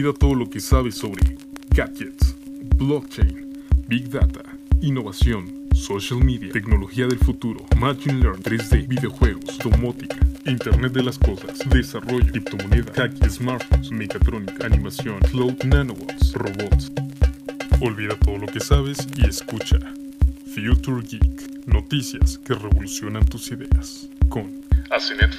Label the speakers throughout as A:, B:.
A: Olvida todo lo que sabes sobre gadgets, blockchain, big data, innovación, social media, tecnología del futuro, machine learning, 3D, videojuegos, domótica, Internet de las cosas, desarrollo, criptomonedas, hacking, smartphones, mecatrónica, animación, cloud, nanobots, robots. Olvida todo lo que sabes y escucha Future Geek, noticias que revolucionan tus ideas con Asenet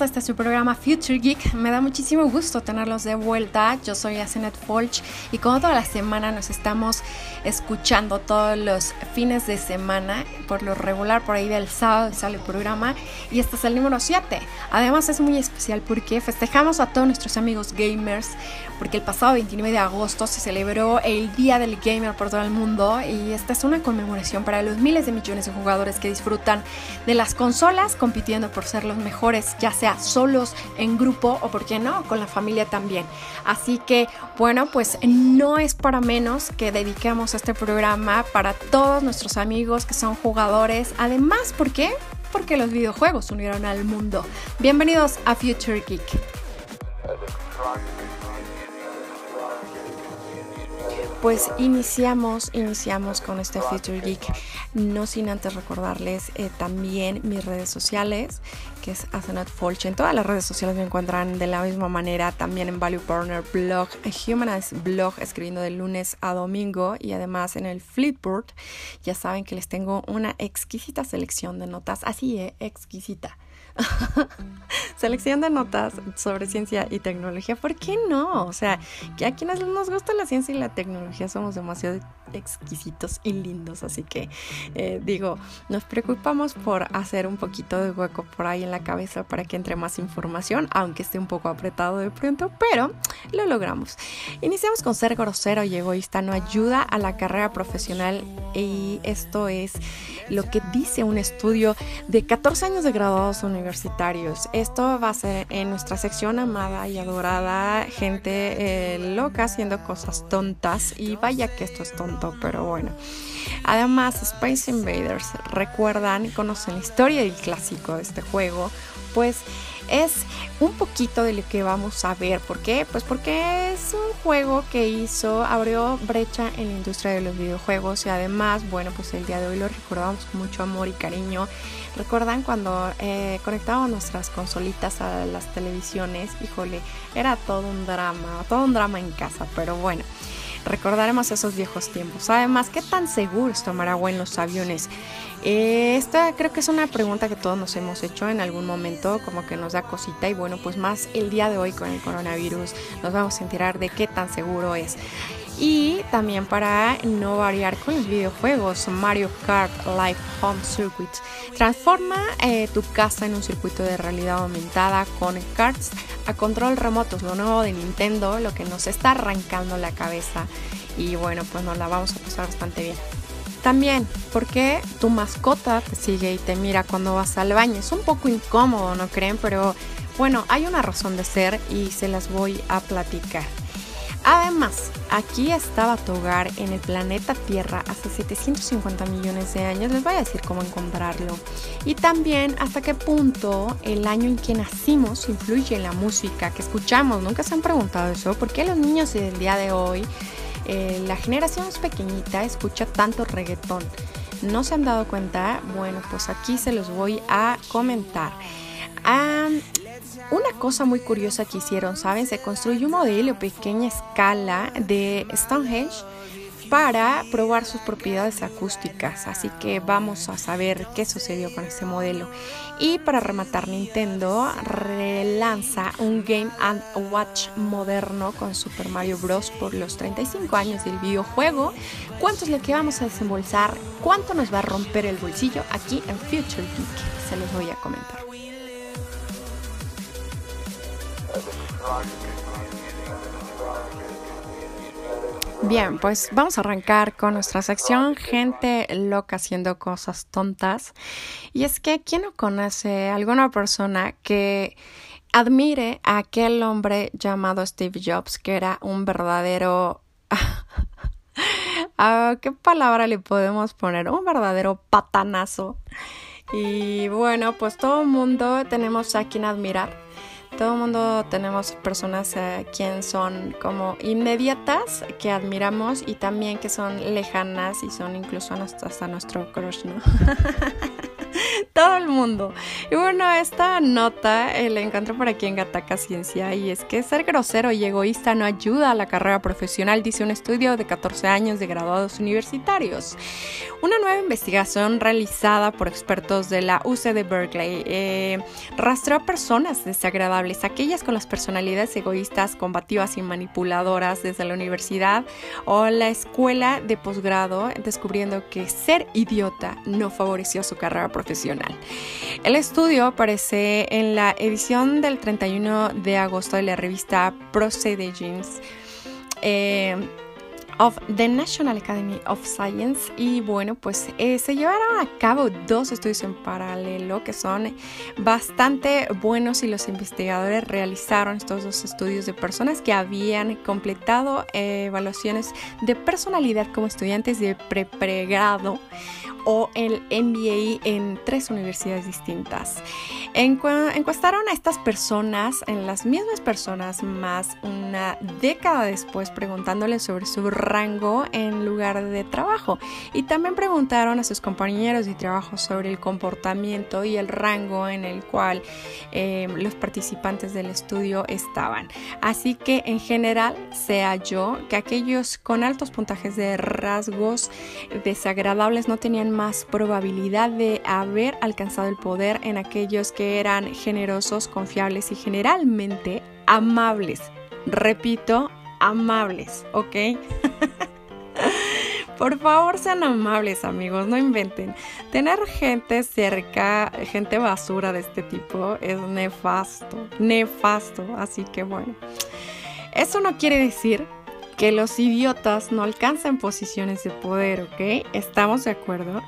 B: A este su programa Future Geek. Me da muchísimo gusto tenerlos de vuelta. Yo soy Asenet Folch y como toda la semana nos estamos escuchando todos los fines de semana. Por lo regular, por ahí del sábado sale el programa y este es el número 7. Además es muy especial porque festejamos a todos nuestros amigos gamers porque el pasado 29 de agosto se celebró el Día del Gamer por todo el mundo y esta es una conmemoración para los miles de millones de jugadores que disfrutan de las consolas compitiendo por ser los mejores, ya sea solos, en grupo o, por qué no, con la familia también. Así que, bueno, pues no es para menos que dediquemos este programa para todos nuestros amigos que son jugadores. Además, ¿por qué? Porque los videojuegos unieron al mundo. Bienvenidos a Future Geek. Pues iniciamos, iniciamos con este Future Geek, no sin antes recordarles eh, también mis redes sociales, que es Folch. En todas las redes sociales me encuentran de la misma manera, también en Value Partner Blog, Humanize Blog, escribiendo de lunes a domingo y además en el Flipboard. Ya saben que les tengo una exquisita selección de notas, así, eh, exquisita Selección de notas sobre ciencia y tecnología. ¿Por qué no? O sea, que a quienes nos gusta la ciencia y la tecnología somos demasiado exquisitos y lindos. Así que eh, digo, nos preocupamos por hacer un poquito de hueco por ahí en la cabeza para que entre más información, aunque esté un poco apretado de pronto, pero lo logramos. Iniciamos con ser grosero y egoísta no ayuda a la carrera profesional y esto es lo que dice un estudio de 14 años de graduados universitarios. Esto va a ser en nuestra sección amada y adorada, gente eh, loca haciendo cosas tontas. Y vaya que esto es tonto, pero bueno. Además, Space Invaders recuerdan y conocen la historia del clásico de este juego, pues es un poquito de lo que vamos a ver. ¿Por qué? Pues porque es un juego que hizo, abrió brecha en la industria de los videojuegos y además, bueno, pues el día de hoy lo recordamos con mucho amor y cariño. ¿Recuerdan cuando eh, conectábamos nuestras consolitas a las televisiones? Híjole, era todo un drama, todo un drama en casa, pero bueno. Recordaremos esos viejos tiempos. Además, ¿qué tan seguro es tomar agua en los aviones? Eh, esta creo que es una pregunta que todos nos hemos hecho en algún momento, como que nos da cosita y bueno, pues más el día de hoy con el coronavirus nos vamos a enterar de qué tan seguro es. Y también para no variar con los videojuegos, Mario Kart Live Home Circuit. Transforma eh, tu casa en un circuito de realidad aumentada con karts a control remoto, lo nuevo de Nintendo, lo que nos está arrancando la cabeza. Y bueno, pues nos la vamos a pasar bastante bien. También, porque tu mascota te sigue y te mira cuando vas al baño. Es un poco incómodo, ¿no creen? Pero bueno, hay una razón de ser y se las voy a platicar. Además, aquí estaba tu hogar en el planeta Tierra hace 750 millones de años. Les voy a decir cómo encontrarlo. Y también hasta qué punto el año en que nacimos influye en la música que escuchamos. Nunca se han preguntado eso. ¿Por qué los niños del día de hoy, eh, la generación es pequeñita, escucha tanto reggaetón? ¿No se han dado cuenta? Bueno, pues aquí se los voy a comentar. Una cosa muy curiosa que hicieron, ¿saben? Se construyó un modelo a pequeña escala de Stonehenge para probar sus propiedades acústicas. Así que vamos a saber qué sucedió con este modelo. Y para rematar, Nintendo relanza un Game and Watch moderno con Super Mario Bros. por los 35 años del videojuego. ¿Cuánto es lo que vamos a desembolsar? ¿Cuánto nos va a romper el bolsillo aquí en Future Geek? Se los voy a comentar. Bien, pues vamos a arrancar con nuestra sección Gente loca haciendo cosas tontas. Y es que, ¿quién no conoce alguna persona que admire a aquel hombre llamado Steve Jobs, que era un verdadero... ¿A qué palabra le podemos poner? Un verdadero patanazo. Y bueno, pues todo el mundo tenemos a quien admirar todo el mundo tenemos personas eh, quien son como inmediatas, que admiramos y también que son lejanas y son incluso hasta nuestro crush, ¿no? todo el mundo. Y bueno, esta nota eh, la encontré por aquí en Gataca Ciencia y es que ser grosero y egoísta no ayuda a la carrera profesional, dice un estudio de 14 años de graduados universitarios. Una nueva investigación realizada por expertos de la UC de Berkeley eh, rastreó a personas desagradables, aquellas con las personalidades egoístas, combativas y manipuladoras desde la universidad o la escuela de posgrado, descubriendo que ser idiota no favoreció su carrera profesional. El estudio aparece en la edición del 31 de agosto de la revista Proceedings. Eh, of the National Academy of Science y bueno pues eh, se llevaron a cabo dos estudios en paralelo que son bastante buenos y los investigadores realizaron estos dos estudios de personas que habían completado eh, evaluaciones de personalidad como estudiantes de pre-pregrado o el MBA en tres universidades distintas. encuestaron a estas personas, en las mismas personas más una década después, preguntándoles sobre su rango en lugar de trabajo. Y también preguntaron a sus compañeros de trabajo sobre el comportamiento y el rango en el cual eh, los participantes del estudio estaban. Así que en general se halló que aquellos con altos puntajes de rasgos desagradables no tenían más probabilidad de haber alcanzado el poder en aquellos que eran generosos, confiables y generalmente amables. Repito, amables, ¿ok? Por favor, sean amables, amigos, no inventen. Tener gente cerca, gente basura de este tipo, es nefasto, nefasto. Así que bueno, eso no quiere decir que los idiotas no alcancen posiciones de poder, ¿ok? ¿Estamos de acuerdo?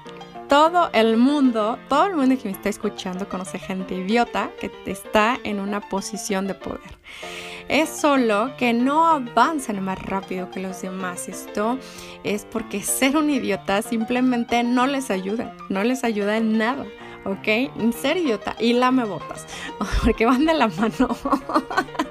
B: Todo el mundo, todo el mundo que me está escuchando conoce gente idiota que está en una posición de poder. Es solo que no avanzan más rápido que los demás. Esto es porque ser un idiota simplemente no les ayuda, no les ayuda en nada. ¿ok? Ser idiota y lame botas, porque van de la mano.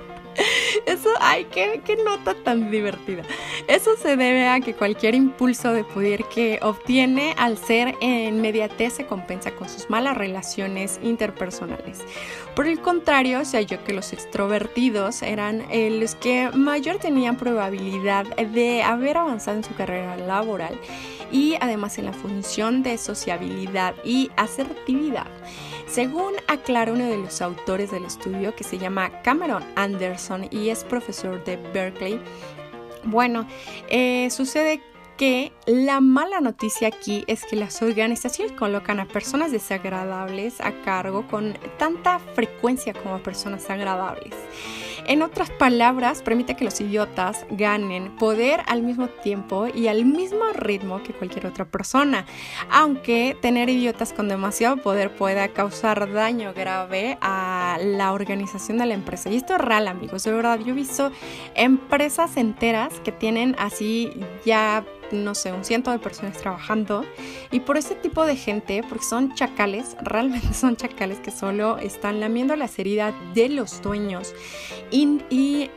B: Eso, ay, qué, qué, nota tan divertida. Eso se debe a que cualquier impulso de poder que obtiene al ser en inmediatez se compensa con sus malas relaciones interpersonales. Por el contrario, se halló que los extrovertidos eran eh, los que mayor tenían probabilidad de haber avanzado en su carrera laboral y además en la función de sociabilidad y asertividad. Según aclara uno de los autores del estudio que se llama Cameron Anderson y es profesor de Berkeley, bueno, eh, sucede que la mala noticia aquí es que las organizaciones colocan a personas desagradables a cargo con tanta frecuencia como a personas agradables. En otras palabras, permite que los idiotas ganen poder al mismo tiempo y al mismo ritmo que cualquier otra persona, aunque tener idiotas con demasiado poder pueda causar daño grave a la organización de la empresa. Y esto es real, amigos, de verdad. Yo he visto empresas enteras que tienen así ya no sé, un ciento de personas trabajando. Y por ese tipo de gente, porque son chacales, realmente son chacales que solo están lamiendo la heridas de los dueños y, y,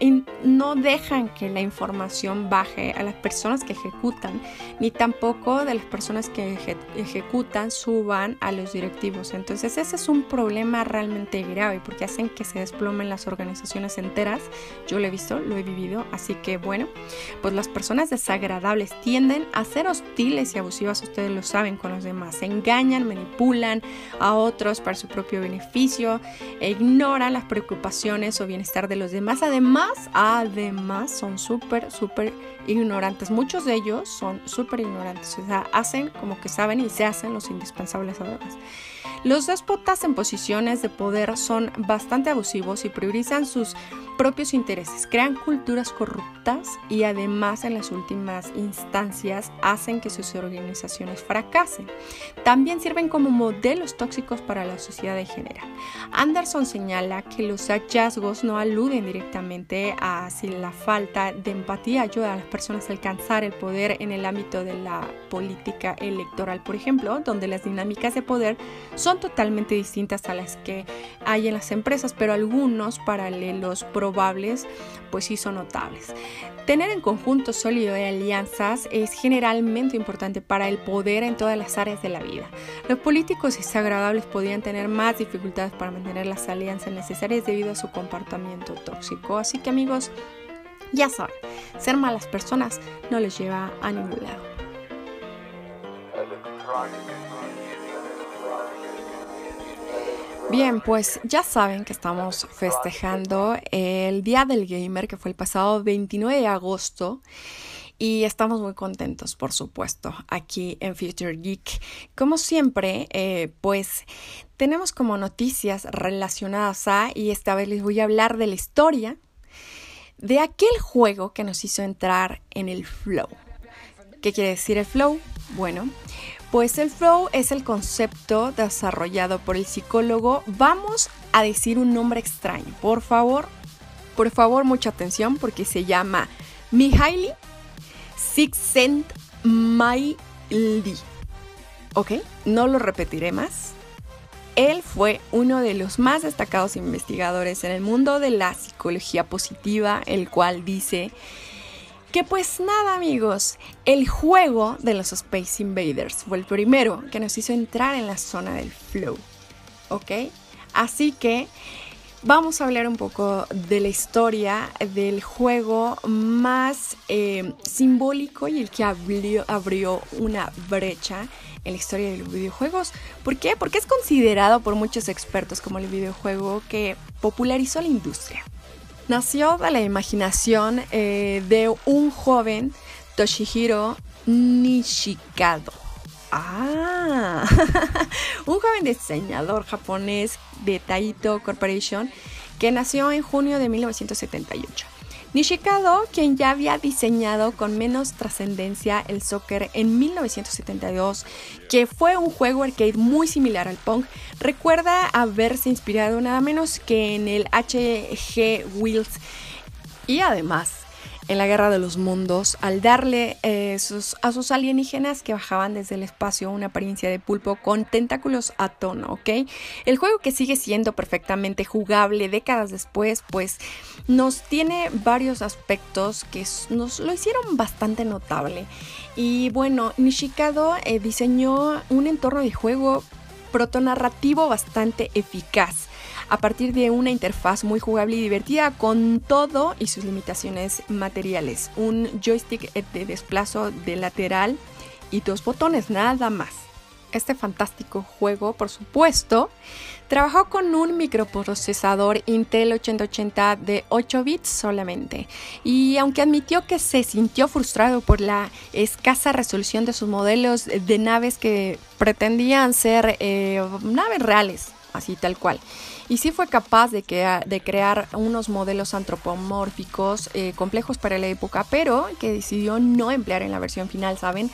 B: no dejan que la información baje a las personas que ejecutan, ni tampoco de las personas que ejecutan suban a los directivos. Entonces ese es un problema realmente grave porque hacen que se desplomen las organizaciones enteras. Yo lo he visto, lo he vivido, así que bueno, pues las personas desagradables tienden a ser hostiles y abusivas, ustedes lo saben, con los demás. Se engañan, manipulan a otros para su propio beneficio, e ignoran las preocupaciones o bienestar de los demás. Además, además son súper, súper ignorantes. Muchos de ellos son súper ignorantes, o sea, hacen como que saben y se hacen los indispensables además. Los déspotas en posiciones de poder son bastante abusivos y priorizan sus propios intereses, crean culturas corruptas y además en las últimas instancias hacen que sus organizaciones fracasen. También sirven como modelos tóxicos para la sociedad en general. Anderson señala que los hallazgos no aluden directamente a si la falta de empatía ayuda a las personas a alcanzar el poder en el ámbito de la política electoral, por ejemplo, donde las dinámicas de poder son totalmente distintas a las que hay en las empresas, pero algunos paralelos probables pues sí son notables. Tener en conjunto sólido de alianzas es generalmente importante para el poder en todas las áreas de la vida. Los políticos desagradables podrían tener más dificultades para mantener las alianzas necesarias debido a su comportamiento tóxico. Así que amigos, ya saben, ser malas personas no les lleva a ningún lado. Bien, pues ya saben que estamos festejando el Día del Gamer, que fue el pasado 29 de agosto. Y estamos muy contentos, por supuesto, aquí en Future Geek. Como siempre, eh, pues tenemos como noticias relacionadas a, y esta vez les voy a hablar de la historia de aquel juego que nos hizo entrar en el flow. ¿Qué quiere decir el flow? Bueno, pues el flow es el concepto desarrollado por el psicólogo. Vamos a decir un nombre extraño. Por favor, por favor, mucha atención porque se llama Mihaly Csikszentmihalyi. ¿Ok? No lo repetiré más. Él fue uno de los más destacados investigadores en el mundo de la psicología positiva, el cual dice que pues nada amigos, el juego de los Space Invaders fue el primero que nos hizo entrar en la zona del flow. ¿Ok? Así que vamos a hablar un poco de la historia del juego más eh, simbólico y el que abrió, abrió una brecha en la historia de los videojuegos. ¿Por qué? Porque es considerado por muchos expertos como el videojuego que popularizó la industria. Nació de la imaginación eh, de un joven Toshihiro Nishikado. Ah, un joven diseñador japonés de Taito Corporation que nació en junio de 1978. Nishikado, quien ya había diseñado con menos trascendencia el soccer en 1972, que fue un juego arcade muy similar al Pong, recuerda haberse inspirado nada menos que en el HG Wheels y además en la Guerra de los Mundos al darle eh, a sus alienígenas que bajaban desde el espacio una apariencia de pulpo con tentáculos a tono, ¿ok? El juego que sigue siendo perfectamente jugable décadas después, pues nos tiene varios aspectos que nos lo hicieron bastante notable. Y bueno, Nishikado eh, diseñó un entorno de juego protonarrativo bastante eficaz a partir de una interfaz muy jugable y divertida con todo y sus limitaciones materiales. Un joystick de desplazo de lateral y dos botones, nada más. Este fantástico juego, por supuesto, trabajó con un microprocesador Intel 8080 de 8 bits solamente. Y aunque admitió que se sintió frustrado por la escasa resolución de sus modelos de naves que pretendían ser eh, naves reales, así tal cual. Y sí fue capaz de, de crear unos modelos antropomórficos eh, complejos para la época, pero que decidió no emplear en la versión final, ¿saben?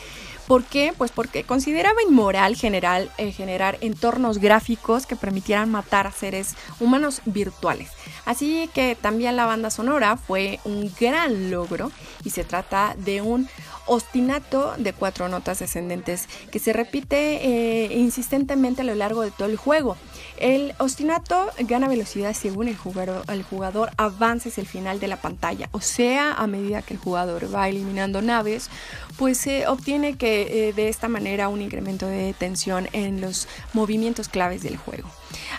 B: ¿Por qué? Pues porque consideraba inmoral eh, generar entornos gráficos que permitieran matar a seres humanos virtuales. Así que también la banda sonora fue un gran logro y se trata de un ostinato de cuatro notas descendentes que se repite eh, insistentemente a lo largo de todo el juego. El ostinato gana velocidad según el jugador, avanza hacia el final de la pantalla, o sea, a medida que el jugador va eliminando naves, pues se obtiene que eh, de esta manera un incremento de tensión en los movimientos claves del juego.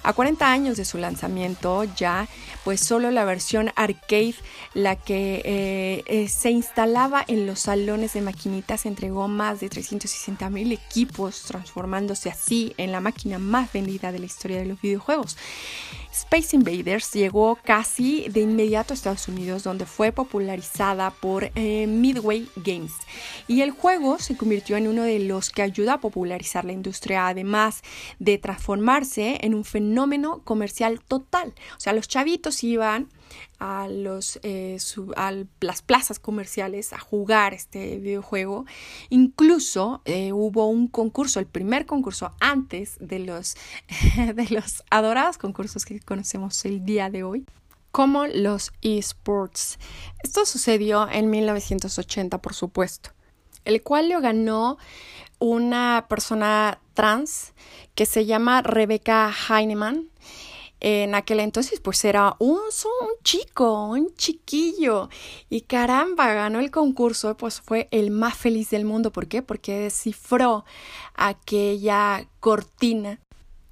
B: A 40 años de su lanzamiento ya, pues solo la versión arcade, la que eh, eh, se instalaba en los salones de maquinitas, entregó más de 360 mil equipos, transformándose así en la máquina más vendida de la historia de los videojuegos. Space Invaders llegó casi de inmediato a Estados Unidos, donde fue popularizada por eh, Midway Games. Y el juego se convirtió en uno de los que ayuda a popularizar la industria, además de transformarse en un fenómeno comercial total. O sea, los chavitos iban a, los, eh, las plazas comerciales a jugar este videojuego. Incluso eh, hubo un concurso, el primer concurso antes de los, de los adorados concursos que conocemos el día de hoy como los esports. Esto sucedió en 1980, por supuesto, el cual lo ganó una persona trans que se llama Rebecca Heinemann en aquel entonces pues era un, un, chico, un chiquillo y caramba, ganó el concurso, pues fue el más feliz del mundo. ¿Por qué? Porque descifró aquella cortina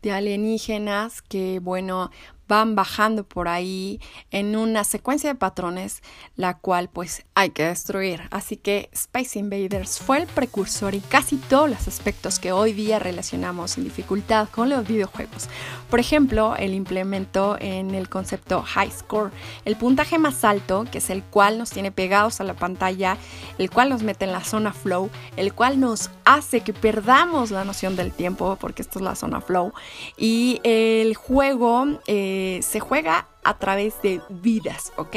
B: de alienígenas que bueno van bajando por ahí en una secuencia de patrones la cual pues hay que destruir. Así que Space Invaders fue el precursor y casi todos los aspectos que hoy día relacionamos en dificultad con los videojuegos. Por ejemplo, el implemento en el concepto High Score, el puntaje más alto, que es el cual nos tiene pegados a la pantalla, el cual nos mete en la zona flow, el cual nos hace que perdamos la noción del tiempo, porque esto es la zona flow, y el juego... Eh, se juega a través de vidas, ¿ok?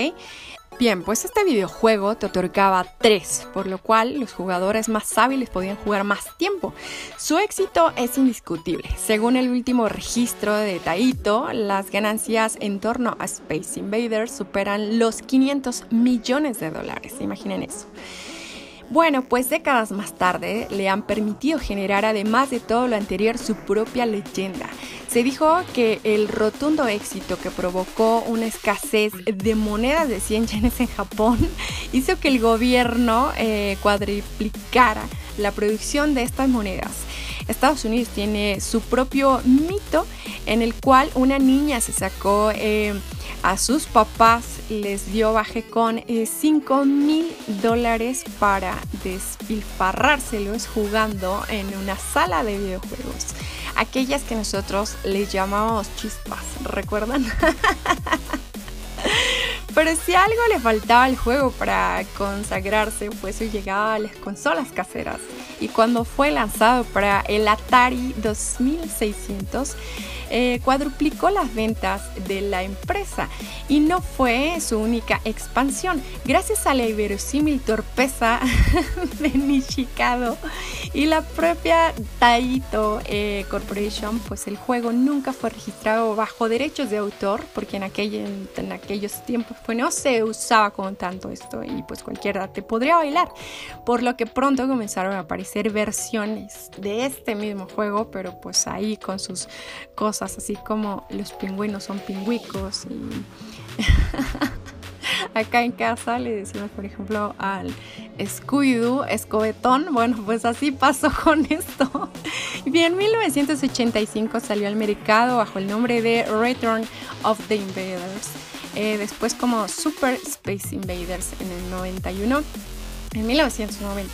B: Bien, pues este videojuego te otorgaba 3, por lo cual los jugadores más hábiles podían jugar más tiempo. Su éxito es indiscutible. Según el último registro de Taito, las ganancias en torno a Space Invaders superan los 500 millones de dólares. Imaginen eso. Bueno, pues décadas más tarde le han permitido generar, además de todo lo anterior, su propia leyenda. Se dijo que el rotundo éxito que provocó una escasez de monedas de 100 yenes en Japón hizo que el gobierno eh, cuadriplicara la producción de estas monedas. Estados Unidos tiene su propio mito en el cual una niña se sacó... Eh, a sus papás les dio baje con 5 eh, mil dólares para despilfarrárselos jugando en una sala de videojuegos. Aquellas que nosotros les llamamos chispas, ¿recuerdan? Pero si algo le faltaba al juego para consagrarse, pues llegaba a las consolas caseras. Y cuando fue lanzado para el Atari 2600, eh, cuadruplicó las ventas de la empresa y no fue su única expansión. Gracias a la inverosímil torpeza de Nishikado y la propia Taito eh, Corporation, pues el juego nunca fue registrado bajo derechos de autor porque en, en aquellos tiempos pues no se usaba con tanto esto y pues cualquiera te podría bailar. Por lo que pronto comenzaron a aparecer versiones de este mismo juego, pero pues ahí con sus cosas así como los pingüinos son pingüicos y acá en casa le decimos por ejemplo al Scooby-Doo escobetón, bueno pues así pasó con esto. Bien, en 1985 salió al mercado bajo el nombre de Return of the Invaders, eh, después como Super Space Invaders en el 91, en 1990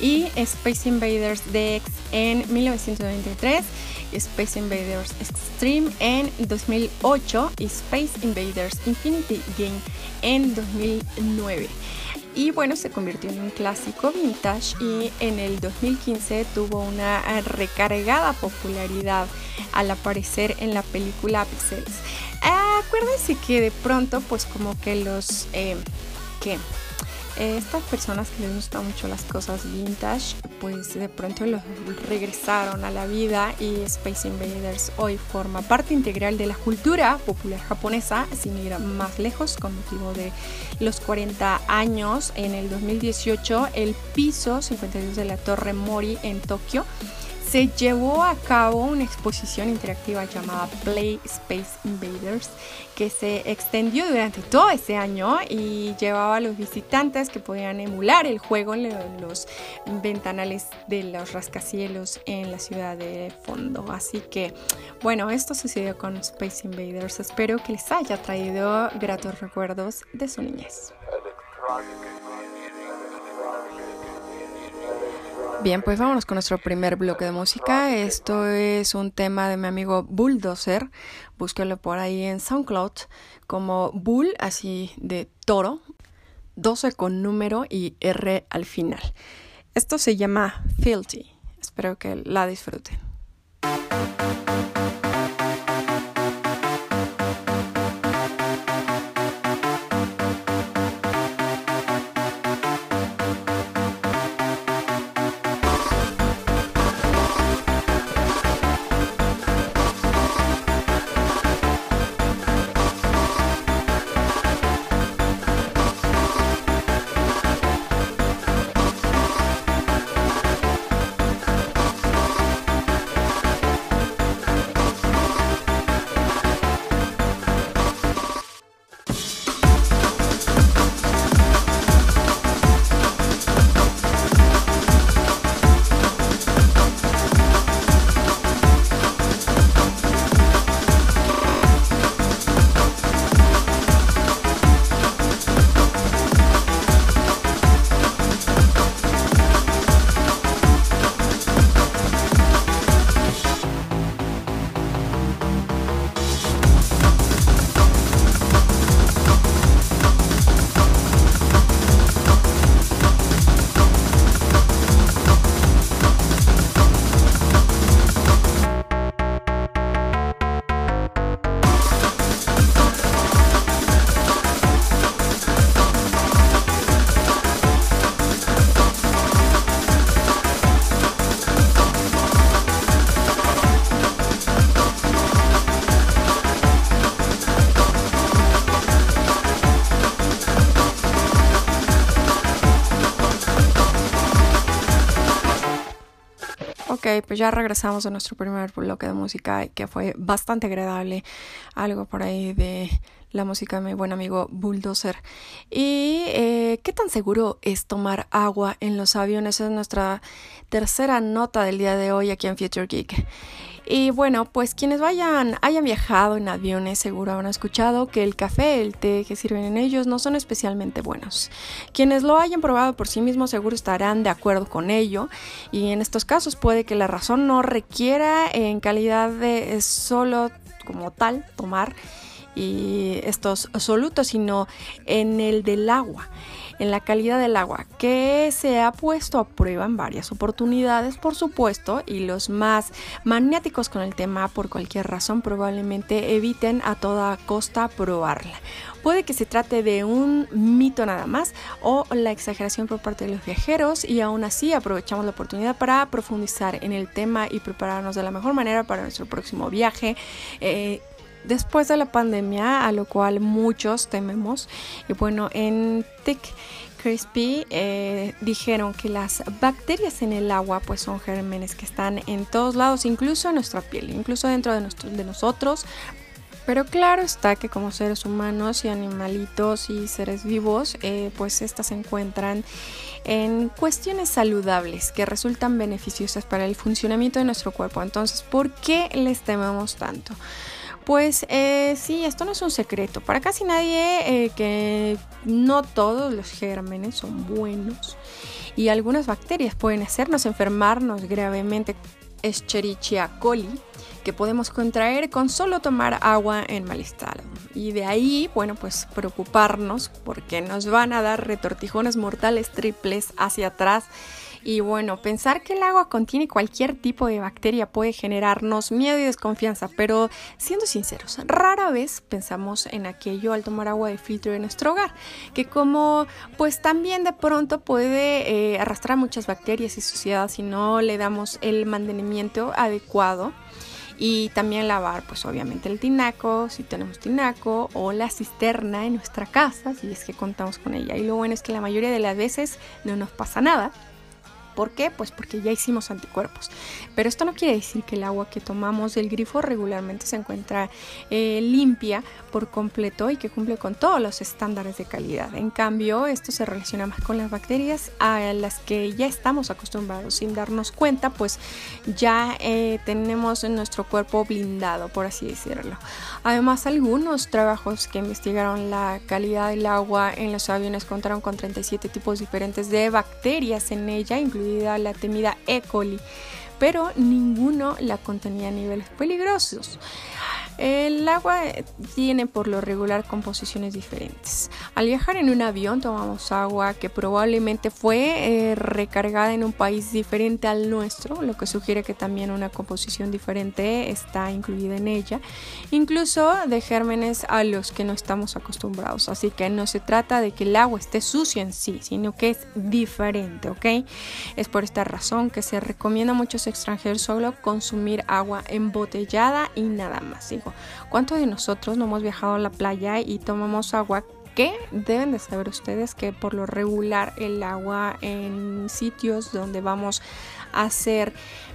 B: y Space Invaders DX en 1993 Space Invaders Extreme en 2008 y Space Invaders Infinity Game en 2009. Y bueno, se convirtió en un clásico vintage y en el 2015 tuvo una recargada popularidad al aparecer en la película Pixels. Acuérdense que de pronto pues como que los... Eh, eh, estas personas que les gustan mucho las cosas vintage, pues de pronto los regresaron a la vida y Space Invaders hoy forma parte integral de la cultura popular japonesa, sin ir más lejos, con motivo de los 40 años. En el 2018, el piso 52 de la Torre Mori en Tokio se llevó a cabo una exposición interactiva llamada Play Space Invaders que se extendió durante todo ese año y llevaba a los visitantes que podían emular el juego en los ventanales de los rascacielos en la ciudad de fondo. Así que, bueno, esto sucedió con Space Invaders. Espero que les haya traído gratos recuerdos de su niñez. Bien, pues vámonos con nuestro primer bloque de música. Esto es un tema de mi amigo Bulldozer. Búsquelo por ahí en SoundCloud como Bull, así de toro, 12 con número y R al final. Esto se llama Filthy. Espero que la disfruten. Pues ya regresamos a nuestro primer bloque de música que fue bastante agradable. Algo por ahí de la música de mi buen amigo Bulldozer. ¿Y eh, qué tan seguro es tomar agua en los aviones? Es nuestra tercera nota del día de hoy aquí en Future Geek. Y bueno, pues quienes vayan, hayan viajado en aviones seguro habrán escuchado que el café, el té que sirven en ellos no son especialmente buenos. Quienes lo hayan probado por sí mismos seguro estarán de acuerdo con ello y en estos casos puede que la razón no requiera en calidad de solo como tal tomar y estos solutos, sino en el del agua en la calidad del agua, que se ha puesto a prueba en varias oportunidades, por supuesto, y los más maniáticos con el tema, por cualquier razón, probablemente eviten a toda costa probarla. Puede que se trate de un mito nada más o la exageración por parte de los viajeros y aún así aprovechamos la oportunidad para profundizar en el tema y prepararnos de la mejor manera para nuestro próximo viaje. Eh, después de la pandemia, a lo cual muchos tememos. Y bueno, en Tick Crispy eh, dijeron que las bacterias en el agua pues son gérmenes que están en todos lados, incluso en nuestra piel, incluso dentro de, de nosotros. Pero claro está que como seres humanos y animalitos y seres vivos, eh, pues estas se encuentran en cuestiones saludables que resultan beneficiosas para el funcionamiento de nuestro cuerpo. Entonces, ¿por qué les tememos tanto? Pues eh, sí, esto no es un secreto. Para casi nadie eh, que no todos los gérmenes son buenos y algunas bacterias pueden hacernos enfermarnos gravemente. Escherichia coli, que podemos contraer con solo tomar agua en mal estado. Y de ahí, bueno, pues preocuparnos porque nos van a dar retortijones mortales triples hacia atrás Y bueno, pensar que el agua contiene cualquier tipo de bacteria puede generarnos miedo y desconfianza, pero siendo sinceros, rara vez pensamos en aquello al tomar agua de filtro en nuestro hogar, que como pues también de pronto puede eh, arrastrar muchas bacterias y suciedades si no le damos el mantenimiento adecuado. Y también lavar pues obviamente el tinaco si tenemos tinaco o la cisterna en nuestra casa si es que contamos con ella. Y lo bueno es que la mayoría de las veces no nos pasa nada ¿Por qué? Pues porque ya hicimos anticuerpos. Pero esto no quiere decir que el agua que tomamos del grifo regularmente se encuentra eh, limpia por completo y que cumple con todos los estándares de calidad. En cambio, esto se relaciona más con las bacterias a las que ya estamos acostumbrados sin darnos cuenta, pues ya eh, tenemos nuestro cuerpo blindado, por así decirlo. Además, algunos trabajos que investigaron la calidad del agua en los aviones contaron con 37 tipos diferentes de bacterias en ella, incluso la temida E. coli, pero ninguno la contenía a niveles peligrosos. El agua tiene por lo regular composiciones diferentes. Al viajar en un avión tomamos agua que probablemente fue eh, recargada en un país diferente al nuestro, lo que sugiere que también una composición diferente está incluida en ella, incluso de gérmenes a los que no estamos acostumbrados. Así que no se trata de que el agua esté sucia en sí, sino que es diferente, ¿ok? Es por esta razón que se recomienda a muchos extranjeros solo consumir agua embotellada y nada más. ¿Cuántos de nosotros no hemos viajado a la playa y tomamos agua que deben de saber ustedes que por lo regular el agua en sitios donde vamos a hacer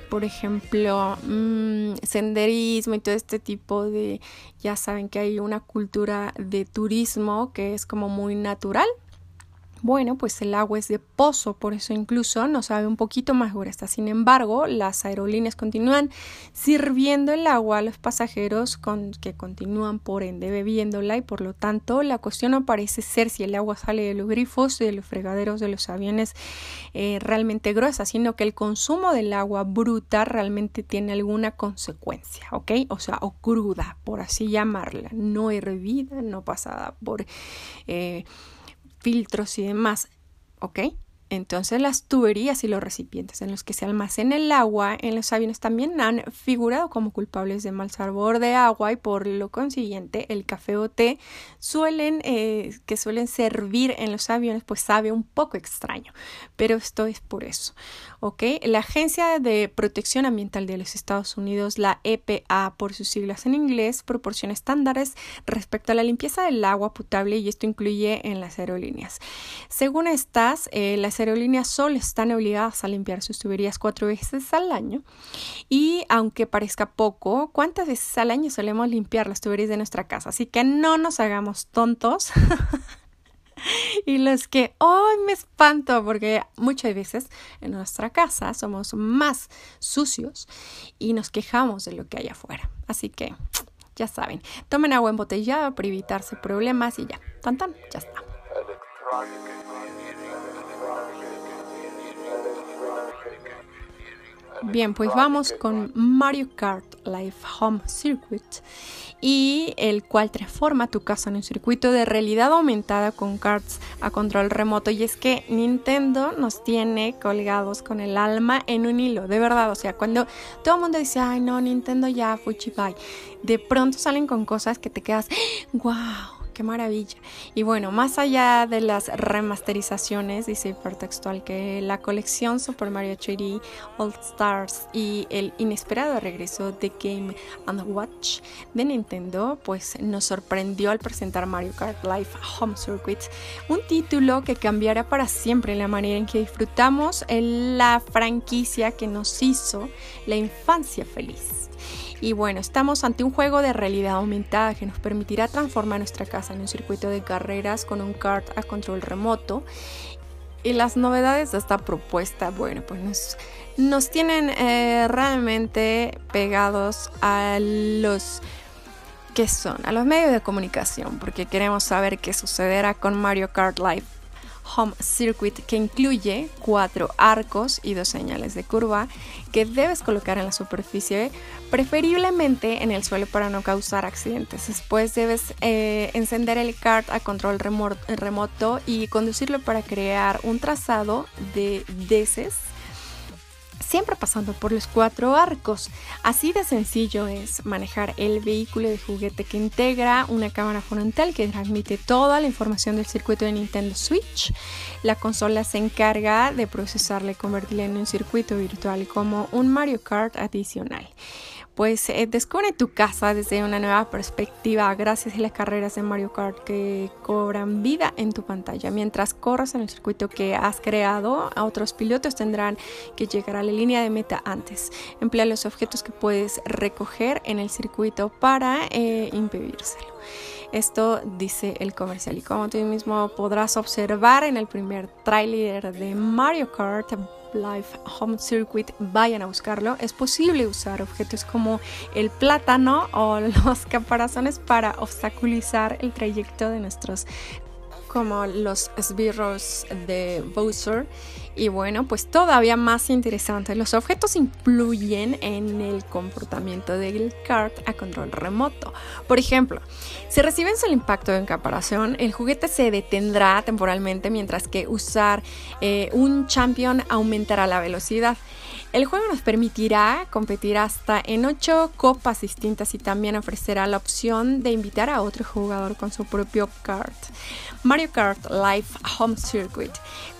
B: por ejemplo mm, senderismo y todo este tipo de ya saben que hay una cultura de turismo que es como muy natural bueno, pues el agua es de pozo, por eso incluso nos sabe un poquito más gruesa. Sin embargo, las aerolíneas continúan sirviendo el agua a los pasajeros que continúan por ende bebiéndola y por lo tanto la cuestión no parece ser si el agua sale de los grifos, de los fregaderos de los aviones eh, realmente gruesa, sino que el consumo del agua bruta realmente tiene alguna consecuencia, ¿ok? O sea, o cruda, por así llamarla, no hervida, no pasada por... Eh, filtros y demás, ¿ok? Entonces las tuberías y los recipientes en los que se almacena el agua en los aviones también han figurado como culpables de mal sabor de agua y por lo consiguiente el café o té suelen eh, que suelen servir en los aviones pues sabe un poco extraño pero esto es por eso ok la agencia de protección ambiental de los Estados Unidos la EPA por sus siglas en inglés proporciona estándares respecto a la limpieza del agua potable y esto incluye en las aerolíneas según estas eh, las aerolíneas solo están obligadas a limpiar sus tuberías cuatro veces al año. Y aunque parezca poco, ¿cuántas veces al año solemos limpiar las tuberías de nuestra casa? Así que no nos hagamos tontos. y los que hoy me espanto porque muchas veces en nuestra casa somos más sucios y nos quejamos de lo que hay afuera. Así que ya saben, tomen agua embotellada para evitarse problemas y ya, tan tan, ya está. Bien, pues vamos con Mario Kart Live Home Circuit y el cual transforma tu casa en un circuito de realidad aumentada con karts a control remoto. Y es que Nintendo nos tiene colgados con el alma en un hilo, de verdad, o sea, cuando todo el mundo dice, ay no, Nintendo ya, Fuchibai, de pronto salen con cosas que te quedas, wow qué maravilla. Y bueno, más allá de las remasterizaciones, dice hipertextual que la colección Super Mario 3D All Stars y el inesperado regreso de Game Watch de Nintendo, pues nos sorprendió al presentar Mario Kart Live Home Circuit, un título que cambiará para siempre la manera en que disfrutamos la franquicia que nos hizo la infancia feliz. Y bueno, estamos ante un juego de realidad aumentada que nos permitirá transformar nuestra casa en un circuito de carreras con un kart a control remoto. Y las novedades de esta propuesta, bueno, pues nos, tienen eh, realmente pegados a los que son, a los medios de comunicación, porque queremos saber qué sucederá con Mario Kart Live Home Circuit que incluye cuatro arcos y dos señales de curva que debes colocar en la superficie, preferiblemente en el suelo para no causar accidentes. Después debes eh, encender el kart a control remoto y conducirlo para crear un trazado de deces siempre pasando por los cuatro arcos. Así de sencillo es manejar el vehículo de juguete que integra una cámara frontal que transmite toda la información del circuito de Nintendo Switch. La consola se encarga de procesarla y convertirla en un circuito virtual como un Mario Kart adicional pues eh, descubre tu casa desde una nueva perspectiva gracias a las carreras de Mario Kart que cobran vida en tu pantalla. Mientras corras en el circuito que has creado, otros pilotos tendrán que llegar a la línea de meta antes. Emplea los objetos que puedes recoger en el circuito para eh, impedírselo. Esto dice el comercial y como tú mismo podrás observar en el primer tráiler de Mario Kart Life Home Circuit, vayan a buscarlo. Es posible usar objetos como el plátano o los caparazones para obstaculizar el trayecto de nuestros como los esbirros de Bowser. Y bueno, pues todavía más interesante, los objetos influyen en el comportamiento del kart a control remoto. Por ejemplo, si recibes el impacto de encaparación, el juguete se detendrá temporalmente mientras que usar eh, un champion aumentará la velocidad. El juego nos permitirá competir hasta en 8 copas distintas y también ofrecerá la opción de invitar a otro jugador con su propio kart. Mario Kart Live Home Circuit,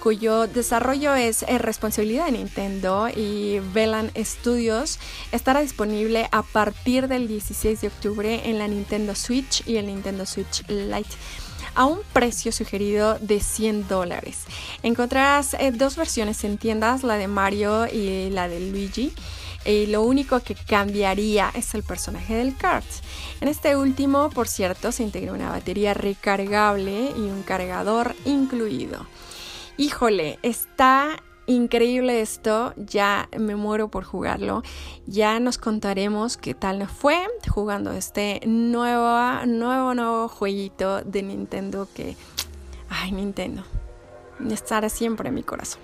B: cuyo desarrollo es responsabilidad de Nintendo y Velan Studios, estará disponible a partir del 16 de octubre en la Nintendo Switch y el Nintendo Switch Lite a un precio sugerido de 100 dólares. Encontrarás eh, dos versiones en tiendas, la de Mario y la de Luigi. Y lo único que cambiaría es el personaje del kart. En este último, por cierto, se integra una batería recargable y un cargador incluido. Híjole, está increíble esto, ya me muero por jugarlo. Ya nos contaremos qué tal nos fue jugando este nuevo, nuevo, nuevo jueguito de Nintendo que, ay, Nintendo, estará siempre en mi corazón.